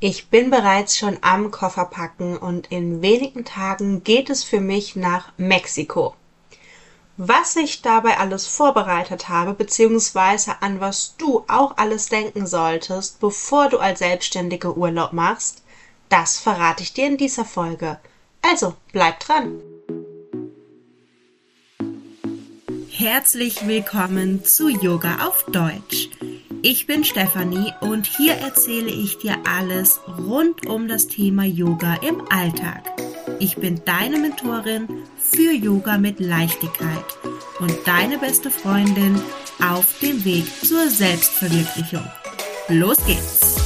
Ich bin bereits schon am Kofferpacken und in wenigen Tagen geht es für mich nach Mexiko. Was ich dabei alles vorbereitet habe, beziehungsweise an was du auch alles denken solltest, bevor du als Selbstständige Urlaub machst, das verrate ich dir in dieser Folge. Also bleib dran! Herzlich willkommen zu Yoga auf Deutsch. Ich bin Stefanie und hier erzähle ich dir alles rund um das Thema Yoga im Alltag. Ich bin deine Mentorin für Yoga mit Leichtigkeit und deine beste Freundin auf dem Weg zur Selbstverwirklichung. Los geht's!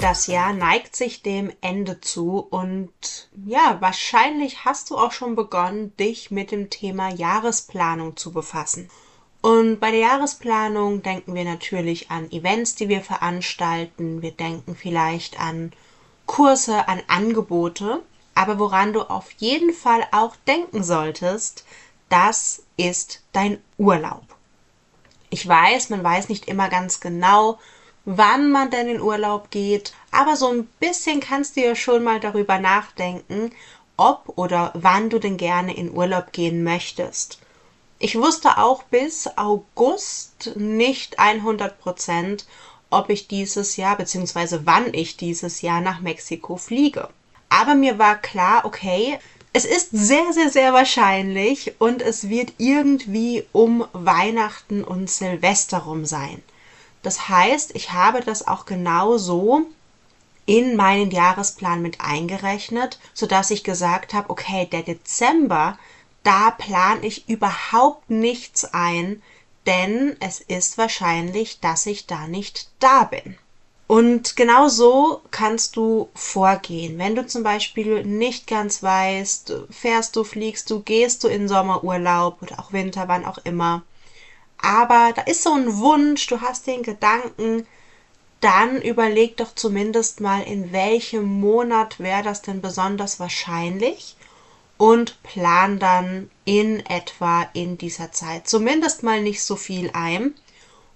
Das Jahr neigt sich dem Ende zu und ja, wahrscheinlich hast du auch schon begonnen, dich mit dem Thema Jahresplanung zu befassen. Und bei der Jahresplanung denken wir natürlich an Events, die wir veranstalten. Wir denken vielleicht an Kurse, an Angebote. Aber woran du auf jeden Fall auch denken solltest, das ist dein Urlaub. Ich weiß, man weiß nicht immer ganz genau, wann man denn in Urlaub geht, aber so ein bisschen kannst du ja schon mal darüber nachdenken, ob oder wann du denn gerne in Urlaub gehen möchtest. Ich wusste auch bis August nicht 100 Prozent, ob ich dieses Jahr bzw. wann ich dieses Jahr nach Mexiko fliege. Aber mir war klar, okay, es ist sehr, sehr, sehr wahrscheinlich und es wird irgendwie um Weihnachten und Silvester rum sein. Das heißt, ich habe das auch genau so in meinen Jahresplan mit eingerechnet, sodass ich gesagt habe, okay, der Dezember da plane ich überhaupt nichts ein, denn es ist wahrscheinlich, dass ich da nicht da bin. Und genau so kannst du vorgehen. Wenn du zum Beispiel nicht ganz weißt, fährst du, fliegst du, gehst du in Sommerurlaub oder auch Winter, wann auch immer. Aber da ist so ein Wunsch, du hast den Gedanken, dann überleg doch zumindest mal, in welchem Monat wäre das denn besonders wahrscheinlich und plan dann in etwa in dieser Zeit zumindest mal nicht so viel ein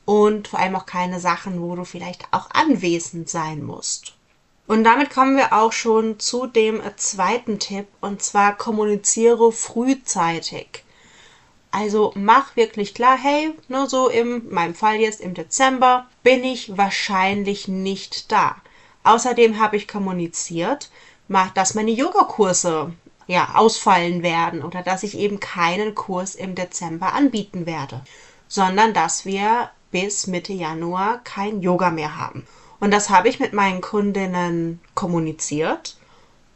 und vor allem auch keine Sachen, wo du vielleicht auch anwesend sein musst. Und damit kommen wir auch schon zu dem zweiten Tipp und zwar kommuniziere frühzeitig. Also mach wirklich klar, hey, nur so in meinem Fall jetzt im Dezember bin ich wahrscheinlich nicht da. Außerdem habe ich kommuniziert, dass meine Yogakurse ja, ausfallen werden oder dass ich eben keinen Kurs im Dezember anbieten werde, sondern dass wir bis Mitte Januar kein Yoga mehr haben. Und das habe ich mit meinen Kundinnen kommuniziert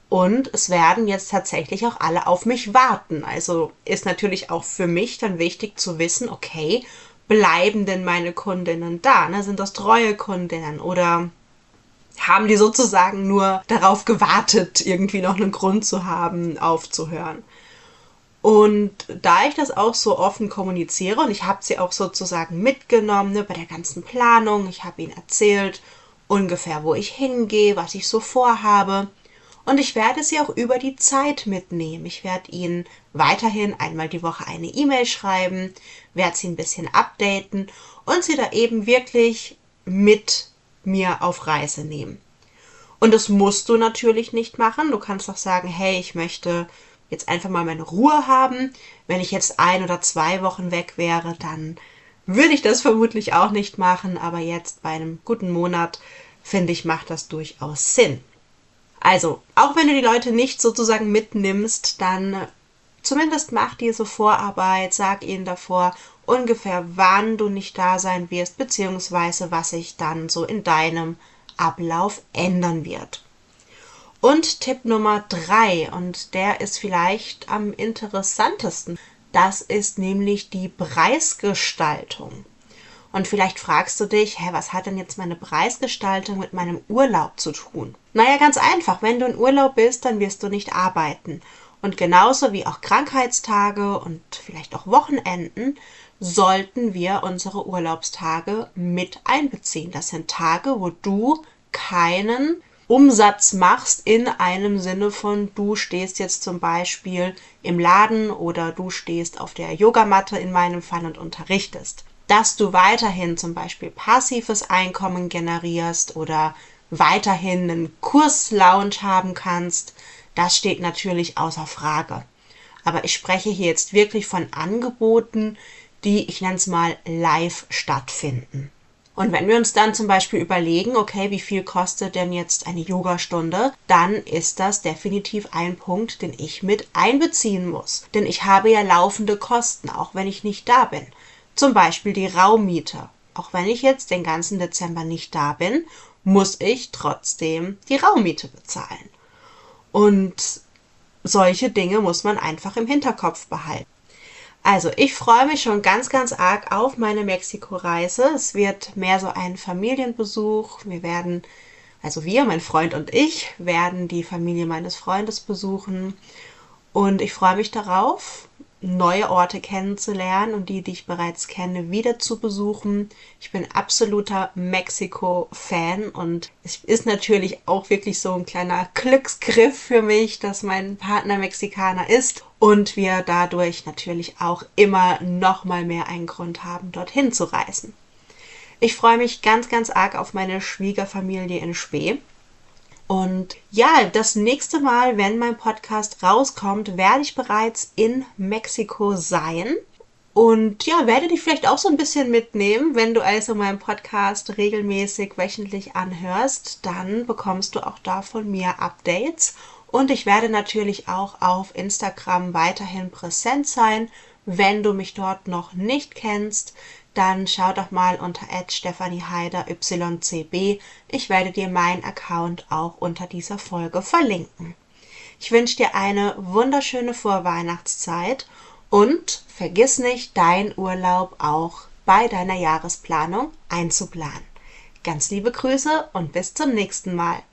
und es werden jetzt tatsächlich auch alle auf mich warten. Also ist natürlich auch für mich dann wichtig zu wissen, okay, bleiben denn meine Kundinnen da? Ne? Sind das treue Kundinnen oder haben die sozusagen nur darauf gewartet, irgendwie noch einen Grund zu haben, aufzuhören. Und da ich das auch so offen kommuniziere und ich habe sie auch sozusagen mitgenommen ne, bei der ganzen Planung, ich habe ihnen erzählt ungefähr, wo ich hingehe, was ich so vorhabe. Und ich werde sie auch über die Zeit mitnehmen. Ich werde ihnen weiterhin einmal die Woche eine E-Mail schreiben, werde sie ein bisschen updaten und sie da eben wirklich mit mir auf Reise nehmen. Und das musst du natürlich nicht machen. Du kannst auch sagen, hey, ich möchte jetzt einfach mal meine Ruhe haben. Wenn ich jetzt ein oder zwei Wochen weg wäre, dann würde ich das vermutlich auch nicht machen. Aber jetzt bei einem guten Monat, finde ich, macht das durchaus Sinn. Also, auch wenn du die Leute nicht sozusagen mitnimmst, dann zumindest mach diese Vorarbeit, sag ihnen davor, ungefähr wann du nicht da sein wirst, beziehungsweise was sich dann so in deinem Ablauf ändern wird. Und Tipp Nummer drei, und der ist vielleicht am interessantesten, das ist nämlich die Preisgestaltung. Und vielleicht fragst du dich, hä, was hat denn jetzt meine Preisgestaltung mit meinem Urlaub zu tun? Naja, ganz einfach. Wenn du in Urlaub bist, dann wirst du nicht arbeiten. Und genauso wie auch Krankheitstage und vielleicht auch Wochenenden sollten wir unsere Urlaubstage mit einbeziehen. Das sind Tage, wo du keinen Umsatz machst in einem Sinne von du stehst jetzt zum Beispiel im Laden oder du stehst auf der Yogamatte in meinem Fall und unterrichtest. dass du weiterhin zum Beispiel passives Einkommen generierst oder weiterhin einen Kurslounge haben kannst, das steht natürlich außer Frage. Aber ich spreche hier jetzt wirklich von Angeboten, die, ich nenne es mal, live stattfinden. Und wenn wir uns dann zum Beispiel überlegen, okay, wie viel kostet denn jetzt eine Yogastunde, dann ist das definitiv ein Punkt, den ich mit einbeziehen muss. Denn ich habe ja laufende Kosten, auch wenn ich nicht da bin. Zum Beispiel die Raummiete. Auch wenn ich jetzt den ganzen Dezember nicht da bin, muss ich trotzdem die Raummiete bezahlen. Und solche Dinge muss man einfach im Hinterkopf behalten. Also, ich freue mich schon ganz, ganz arg auf meine Mexiko-Reise. Es wird mehr so ein Familienbesuch. Wir werden, also wir, mein Freund und ich, werden die Familie meines Freundes besuchen. Und ich freue mich darauf neue Orte kennenzulernen und die, die ich bereits kenne, wieder zu besuchen. Ich bin absoluter Mexiko-Fan und es ist natürlich auch wirklich so ein kleiner Glücksgriff für mich, dass mein Partner Mexikaner ist und wir dadurch natürlich auch immer noch mal mehr einen Grund haben, dorthin zu reisen. Ich freue mich ganz, ganz arg auf meine Schwiegerfamilie in Spee. Und ja, das nächste Mal, wenn mein Podcast rauskommt, werde ich bereits in Mexiko sein. Und ja, werde dich vielleicht auch so ein bisschen mitnehmen. Wenn du also meinen Podcast regelmäßig wöchentlich anhörst, dann bekommst du auch da von mir Updates. Und ich werde natürlich auch auf Instagram weiterhin präsent sein. Wenn du mich dort noch nicht kennst, dann schau doch mal unter @stephanieheider ycb. Ich werde dir meinen Account auch unter dieser Folge verlinken. Ich wünsche dir eine wunderschöne Vorweihnachtszeit und vergiss nicht, deinen Urlaub auch bei deiner Jahresplanung einzuplanen. Ganz liebe Grüße und bis zum nächsten Mal.